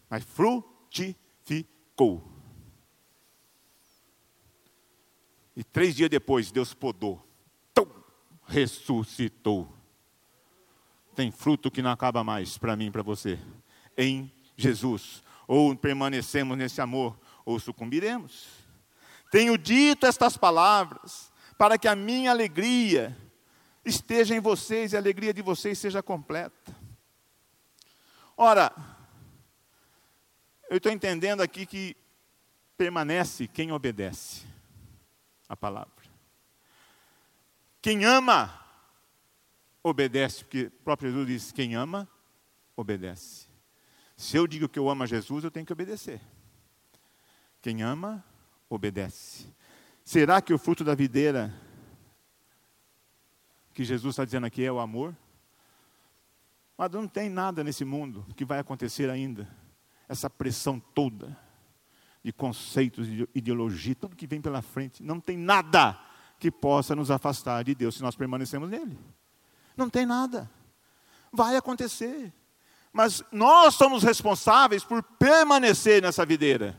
mas frutificou. E três dias depois, Deus podou ressuscitou. Tem fruto que não acaba mais para mim e para você. Em Jesus. Ou permanecemos nesse amor, ou sucumbiremos. Tenho dito estas palavras para que a minha alegria esteja em vocês e a alegria de vocês seja completa. Ora, eu estou entendendo aqui que permanece quem obedece a palavra. Quem ama, obedece, porque o próprio Jesus diz: quem ama, obedece. Se eu digo que eu amo a Jesus, eu tenho que obedecer. Quem ama, obedece. Será que o fruto da videira que Jesus está dizendo aqui é o amor? Mas não tem nada nesse mundo que vai acontecer ainda. Essa pressão toda de conceitos, de ideologia, tudo que vem pela frente, não tem nada que possa nos afastar de Deus se nós permanecemos nele. Não tem nada. Vai acontecer. Mas nós somos responsáveis por permanecer nessa videira.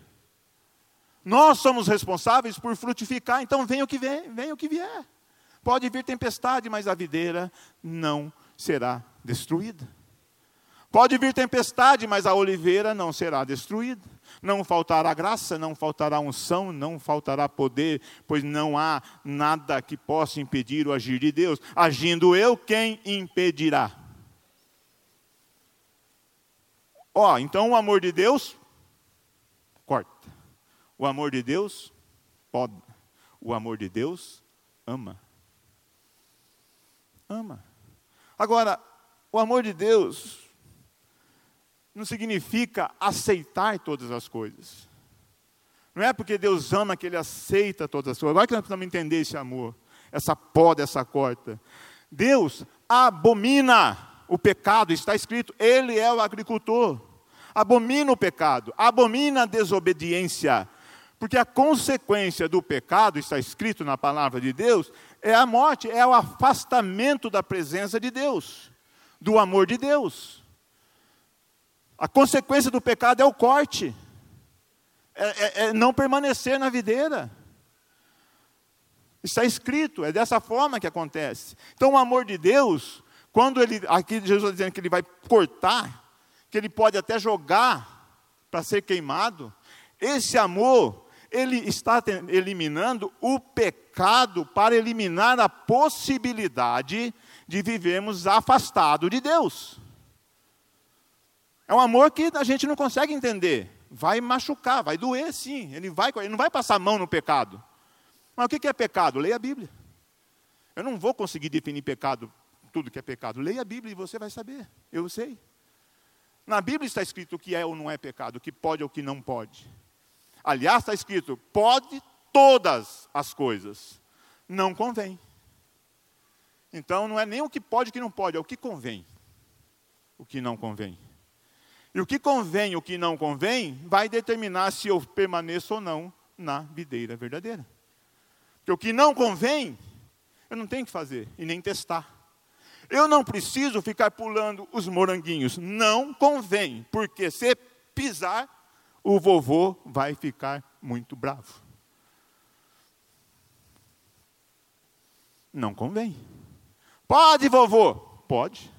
Nós somos responsáveis por frutificar, então vem o que vem, vem o que vier. Pode vir tempestade, mas a videira não será destruída. Pode vir tempestade, mas a oliveira não será destruída. Não faltará graça, não faltará unção, não faltará poder, pois não há nada que possa impedir o agir de Deus. Agindo eu, quem impedirá? Ó, então o amor de Deus corta. O amor de Deus poda. O amor de Deus ama. Ama. Agora, o amor de Deus não significa aceitar todas as coisas. Não é porque Deus ama que Ele aceita todas as coisas. Agora que nós precisamos entender esse amor, essa poda, essa corta. Deus abomina o pecado, está escrito, Ele é o agricultor. Abomina o pecado, abomina a desobediência. Porque a consequência do pecado, está escrito na palavra de Deus, é a morte, é o afastamento da presença de Deus, do amor de Deus. A consequência do pecado é o corte, é, é, é não permanecer na videira. Está escrito, é dessa forma que acontece. Então, o amor de Deus, quando ele, aqui Jesus está dizendo que ele vai cortar, que ele pode até jogar para ser queimado, esse amor, ele está eliminando o pecado para eliminar a possibilidade de vivermos afastados de Deus. É um amor que a gente não consegue entender. Vai machucar, vai doer sim. Ele, vai, ele não vai passar a mão no pecado. Mas o que é pecado? Leia a Bíblia. Eu não vou conseguir definir pecado, tudo que é pecado. Leia a Bíblia e você vai saber. Eu sei. Na Bíblia está escrito o que é ou não é pecado, o que pode ou o que não pode. Aliás, está escrito: pode todas as coisas, não convém. Então não é nem o que pode e o que não pode, é o que convém, o que não convém. E o que convém e o que não convém vai determinar se eu permaneço ou não na videira verdadeira. Porque o que não convém, eu não tenho que fazer e nem testar. Eu não preciso ficar pulando os moranguinhos. Não convém, porque se pisar, o vovô vai ficar muito bravo. Não convém. Pode, vovô? Pode.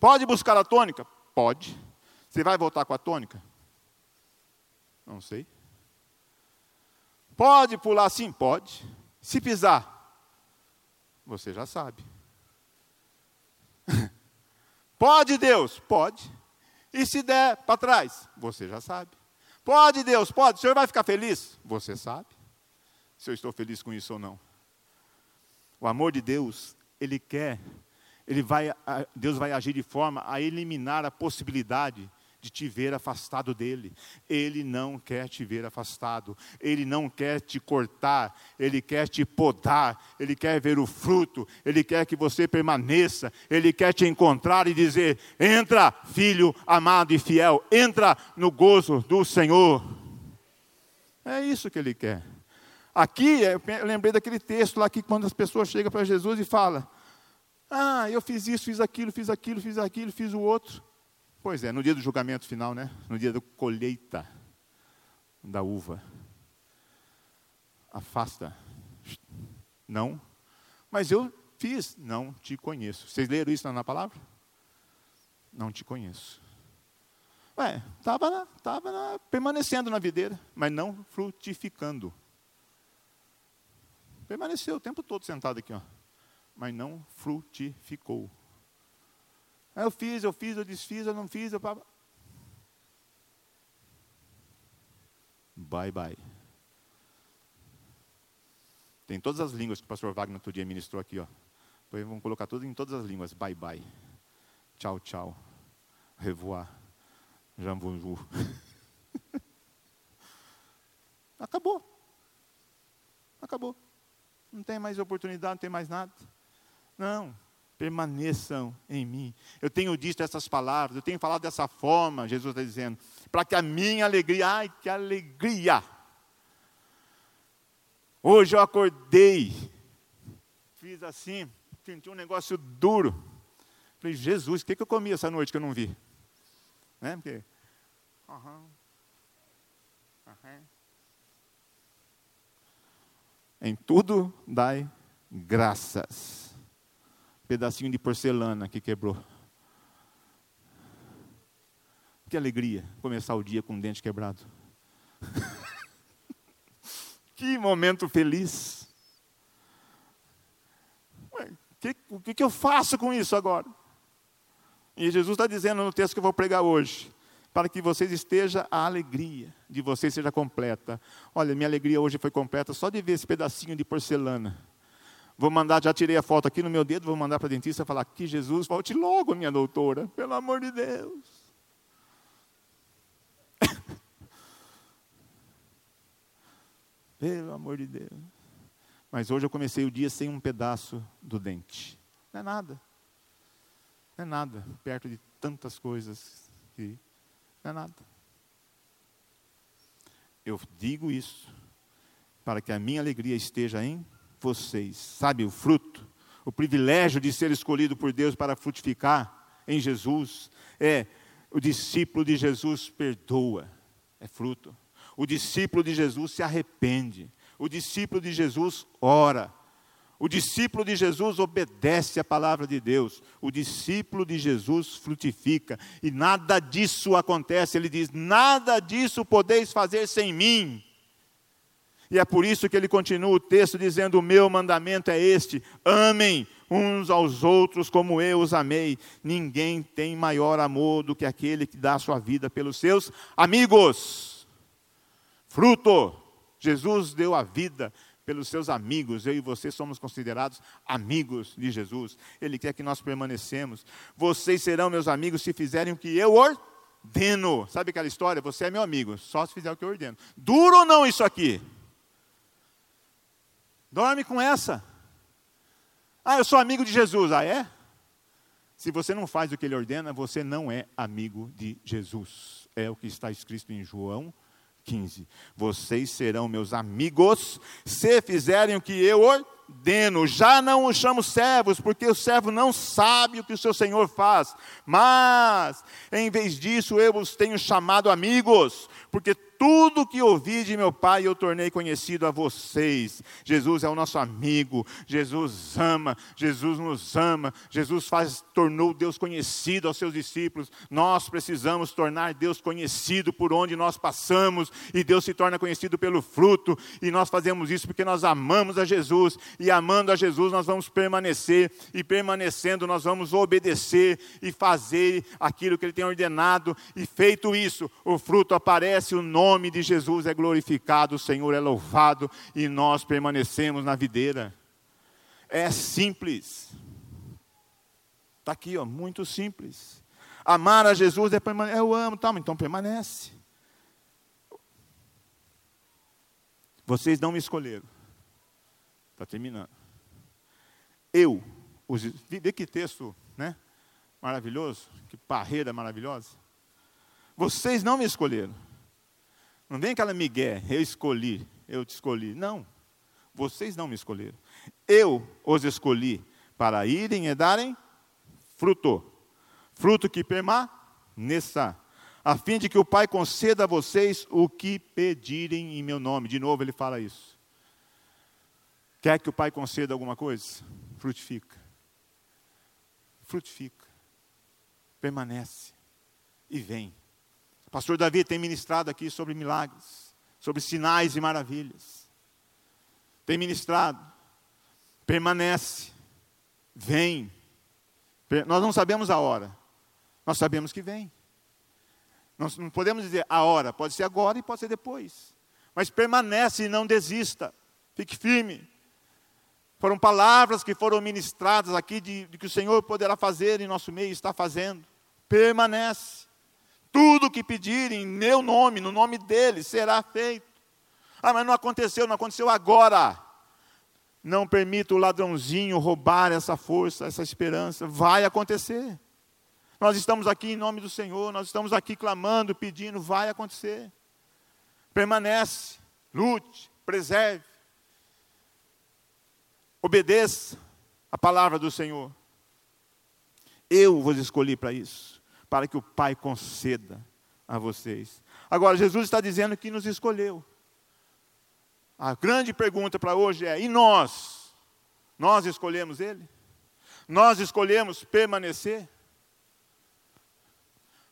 Pode buscar a tônica? Pode. Você vai voltar com a tônica? Não sei. Pode pular sim? Pode. Se pisar, você já sabe. *laughs* Pode Deus? Pode. E se der para trás? Você já sabe. Pode Deus? Pode. O senhor vai ficar feliz? Você sabe. Se eu estou feliz com isso ou não. O amor de Deus, Ele quer, Ele vai, Deus vai agir de forma a eliminar a possibilidade de te ver afastado dele. Ele não quer te ver afastado, ele não quer te cortar, ele quer te podar, ele quer ver o fruto, ele quer que você permaneça, ele quer te encontrar e dizer: entra, filho amado e fiel, entra no gozo do Senhor. É isso que ele quer. Aqui, eu lembrei daquele texto lá que quando as pessoas chegam para Jesus e falam: Ah, eu fiz isso, fiz aquilo, fiz aquilo, fiz aquilo, fiz o outro. Pois é, no dia do julgamento final, né? No dia da colheita da uva. Afasta. Não. Mas eu fiz, não te conheço. Vocês leram isso na palavra? Não te conheço. Ué, estava tava permanecendo na videira, mas não frutificando. Permaneceu o tempo todo sentado aqui, ó, mas não frutificou. Eu fiz, eu fiz, eu desfiz, eu não fiz, eu. Bye bye. Tem todas as línguas que o pastor Wagner outro dia ministrou aqui, ó. Depois vamos colocar tudo em todas as línguas. Bye bye. Tchau, tchau. Revoar. Jambunju. *laughs* Acabou. Acabou. Não tem mais oportunidade, não tem mais nada. Não, permaneçam em mim. Eu tenho dito essas palavras, eu tenho falado dessa forma, Jesus está dizendo, para que a minha alegria, ai que alegria! Hoje eu acordei, fiz assim, senti um negócio duro. Falei, Jesus, o que, que eu comi essa noite que eu não vi? Né? Porque, uhum, uhum. Em tudo dai graças. Pedacinho de porcelana que quebrou. Que alegria começar o dia com o dente quebrado. *laughs* que momento feliz. O que, que eu faço com isso agora? E Jesus está dizendo no texto que eu vou pregar hoje: para que vocês esteja a alegria de vocês seja completa. Olha, minha alegria hoje foi completa só de ver esse pedacinho de porcelana. Vou mandar, já tirei a foto aqui no meu dedo, vou mandar para a dentista falar que Jesus volte logo, minha doutora, pelo amor de Deus. *laughs* pelo amor de Deus. Mas hoje eu comecei o dia sem um pedaço do dente. Não é nada. Não é nada, perto de tantas coisas que não é nada. Eu digo isso para que a minha alegria esteja em vocês. Sabe o fruto? O privilégio de ser escolhido por Deus para frutificar em Jesus é o discípulo de Jesus perdoa, é fruto. O discípulo de Jesus se arrepende. O discípulo de Jesus ora. O discípulo de Jesus obedece a palavra de Deus. O discípulo de Jesus frutifica. E nada disso acontece. Ele diz: Nada disso podeis fazer sem mim. E é por isso que ele continua o texto dizendo: O meu mandamento é este: amem uns aos outros como eu os amei. Ninguém tem maior amor do que aquele que dá a sua vida pelos seus amigos. Fruto. Jesus deu a vida pelos seus amigos. Eu e você somos considerados amigos de Jesus. Ele quer que nós permanecemos. Vocês serão meus amigos se fizerem o que eu ordeno. Sabe aquela história? Você é meu amigo, só se fizer o que eu ordeno. Duro ou não isso aqui? Dorme com essa. Ah, eu sou amigo de Jesus. Ah, é? Se você não faz o que ele ordena, você não é amigo de Jesus. É o que está escrito em João 15. Vocês serão meus amigos se fizerem o que eu ordeno. Já não os chamo servos, porque o servo não sabe o que o seu senhor faz. Mas, em vez disso, eu os tenho chamado amigos, porque tudo que ouvi de meu Pai eu tornei conhecido a vocês. Jesus é o nosso amigo, Jesus ama, Jesus nos ama, Jesus faz, tornou Deus conhecido aos seus discípulos. Nós precisamos tornar Deus conhecido por onde nós passamos, e Deus se torna conhecido pelo fruto, e nós fazemos isso porque nós amamos a Jesus, e amando a Jesus nós vamos permanecer, e permanecendo nós vamos obedecer e fazer aquilo que Ele tem ordenado, e feito isso, o fruto aparece, o nome de Jesus é glorificado, o Senhor é louvado e nós permanecemos na videira. É simples. Está aqui, ó, muito simples. Amar a Jesus é permanecer. Eu amo, tá, então permanece. Vocês não me escolheram. Está terminando. Eu, os, vê que texto né, maravilhoso, que parreira maravilhosa. Vocês não me escolheram não vem aquela migué, eu escolhi, eu te escolhi. Não, vocês não me escolheram. Eu os escolhi para irem e darem fruto. Fruto que permaneça. A fim de que o Pai conceda a vocês o que pedirem em meu nome. De novo ele fala isso. Quer que o Pai conceda alguma coisa? Frutifica. Frutifica. Permanece. E vem. Pastor Davi tem ministrado aqui sobre milagres, sobre sinais e maravilhas. Tem ministrado. Permanece. Vem. Nós não sabemos a hora. Nós sabemos que vem. Nós não podemos dizer a hora, pode ser agora e pode ser depois. Mas permanece e não desista. Fique firme. Foram palavras que foram ministradas aqui de, de que o Senhor poderá fazer em nosso meio, está fazendo. Permanece. Tudo que pedirem em meu nome, no nome dele, será feito. Ah, mas não aconteceu, não aconteceu agora. Não permita o ladrãozinho roubar essa força, essa esperança. Vai acontecer. Nós estamos aqui em nome do Senhor, nós estamos aqui clamando, pedindo, vai acontecer. Permanece, lute, preserve. Obedeça a palavra do Senhor. Eu vos escolhi para isso para que o Pai conceda a vocês. Agora, Jesus está dizendo que nos escolheu. A grande pergunta para hoje é: e nós? Nós escolhemos Ele? Nós escolhemos permanecer?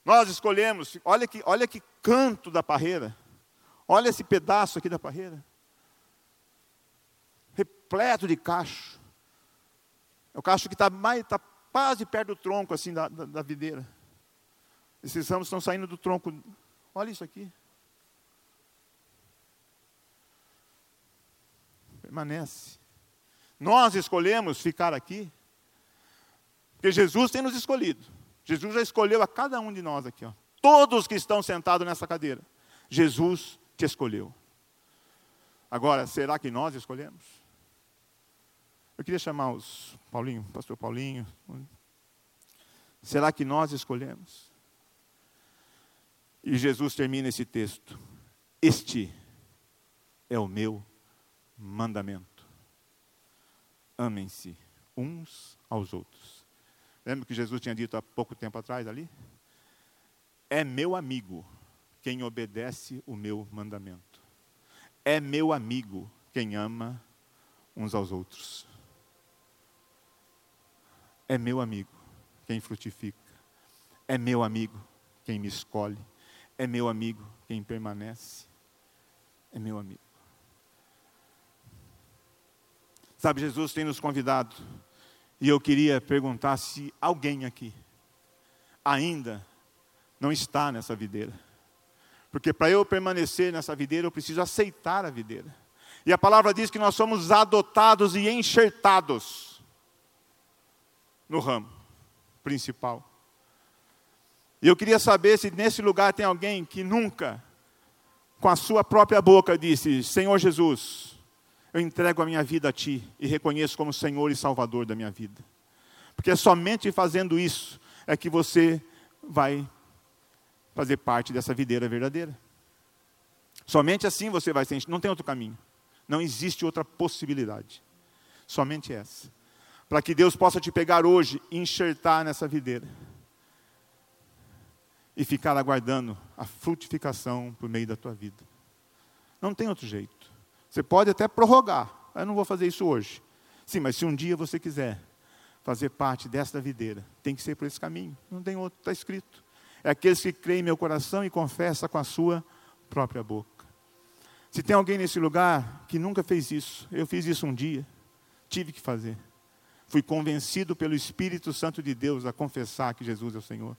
Nós escolhemos, olha que, olha que canto da parreira, olha esse pedaço aqui da parreira, repleto de cacho. É o cacho que está está quase perto do tronco assim da, da, da videira. Esses ramos estão saindo do tronco. Olha isso aqui. Permanece. Nós escolhemos ficar aqui, porque Jesus tem nos escolhido. Jesus já escolheu a cada um de nós aqui, ó. Todos que estão sentados nessa cadeira. Jesus te escolheu. Agora, será que nós escolhemos? Eu queria chamar os Paulinho, pastor Paulinho. Será que nós escolhemos? E Jesus termina esse texto: Este é o meu mandamento. Amem-se uns aos outros. Lembra que Jesus tinha dito há pouco tempo atrás ali? É meu amigo quem obedece o meu mandamento. É meu amigo quem ama uns aos outros. É meu amigo quem frutifica. É meu amigo quem me escolhe. É meu amigo quem permanece. É meu amigo. Sabe, Jesus tem nos convidado. E eu queria perguntar se alguém aqui ainda não está nessa videira. Porque para eu permanecer nessa videira, eu preciso aceitar a videira. E a palavra diz que nós somos adotados e enxertados no ramo principal. E eu queria saber se nesse lugar tem alguém que nunca, com a sua própria boca, disse: Senhor Jesus, eu entrego a minha vida a Ti e reconheço como Senhor e Salvador da minha vida. Porque somente fazendo isso é que você vai fazer parte dessa videira verdadeira. Somente assim você vai ser. Não tem outro caminho. Não existe outra possibilidade. Somente essa. Para que Deus possa te pegar hoje e enxertar nessa videira e ficar aguardando a frutificação por meio da tua vida. Não tem outro jeito. Você pode até prorrogar, eu não vou fazer isso hoje. Sim, mas se um dia você quiser fazer parte desta videira, tem que ser por esse caminho. Não tem outro, está escrito. É aqueles que creem em meu coração e confessa com a sua própria boca. Se tem alguém nesse lugar que nunca fez isso, eu fiz isso um dia, tive que fazer. Fui convencido pelo Espírito Santo de Deus a confessar que Jesus é o Senhor.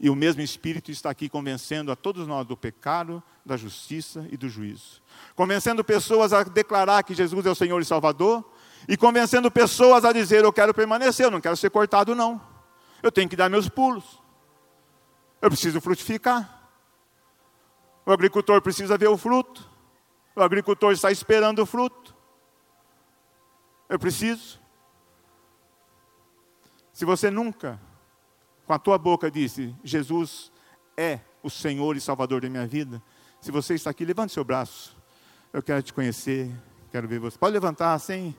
E o mesmo Espírito está aqui convencendo a todos nós do pecado, da justiça e do juízo. Convencendo pessoas a declarar que Jesus é o Senhor e Salvador, e convencendo pessoas a dizer: Eu quero permanecer, eu não quero ser cortado, não. Eu tenho que dar meus pulos. Eu preciso frutificar. O agricultor precisa ver o fruto. O agricultor está esperando o fruto. Eu preciso. Se você nunca com a tua boca disse: Jesus é o Senhor e Salvador da minha vida. Se você está aqui, levante seu braço. Eu quero te conhecer, quero ver você. Pode levantar sem,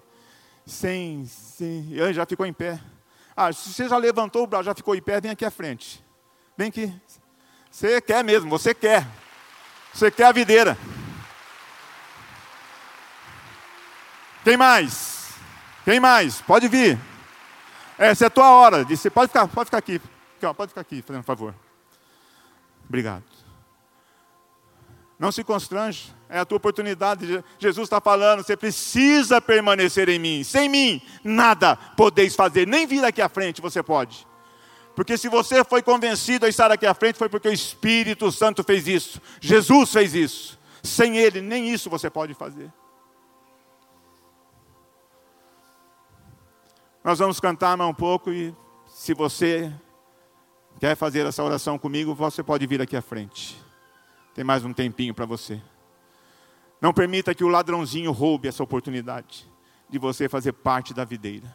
sem, sem. Já ficou em pé. Ah, se você já levantou o braço, já ficou em pé, vem aqui à frente. Vem aqui. Você quer mesmo, você quer. Você quer a videira. Quem mais? Quem mais? Pode vir. Essa é a tua hora. Você pode ficar, pode ficar aqui. Pode ficar aqui, fazendo um favor. Obrigado. Não se constrange, é a tua oportunidade. Jesus está falando, você precisa permanecer em mim. Sem mim, nada podeis fazer, nem vir aqui à frente você pode. Porque se você foi convencido a estar aqui à frente, foi porque o Espírito Santo fez isso. Jesus fez isso. Sem Ele, nem isso você pode fazer. Nós vamos cantar mais um pouco e se você quer fazer essa oração comigo, você pode vir aqui à frente. Tem mais um tempinho para você. Não permita que o ladrãozinho roube essa oportunidade de você fazer parte da videira.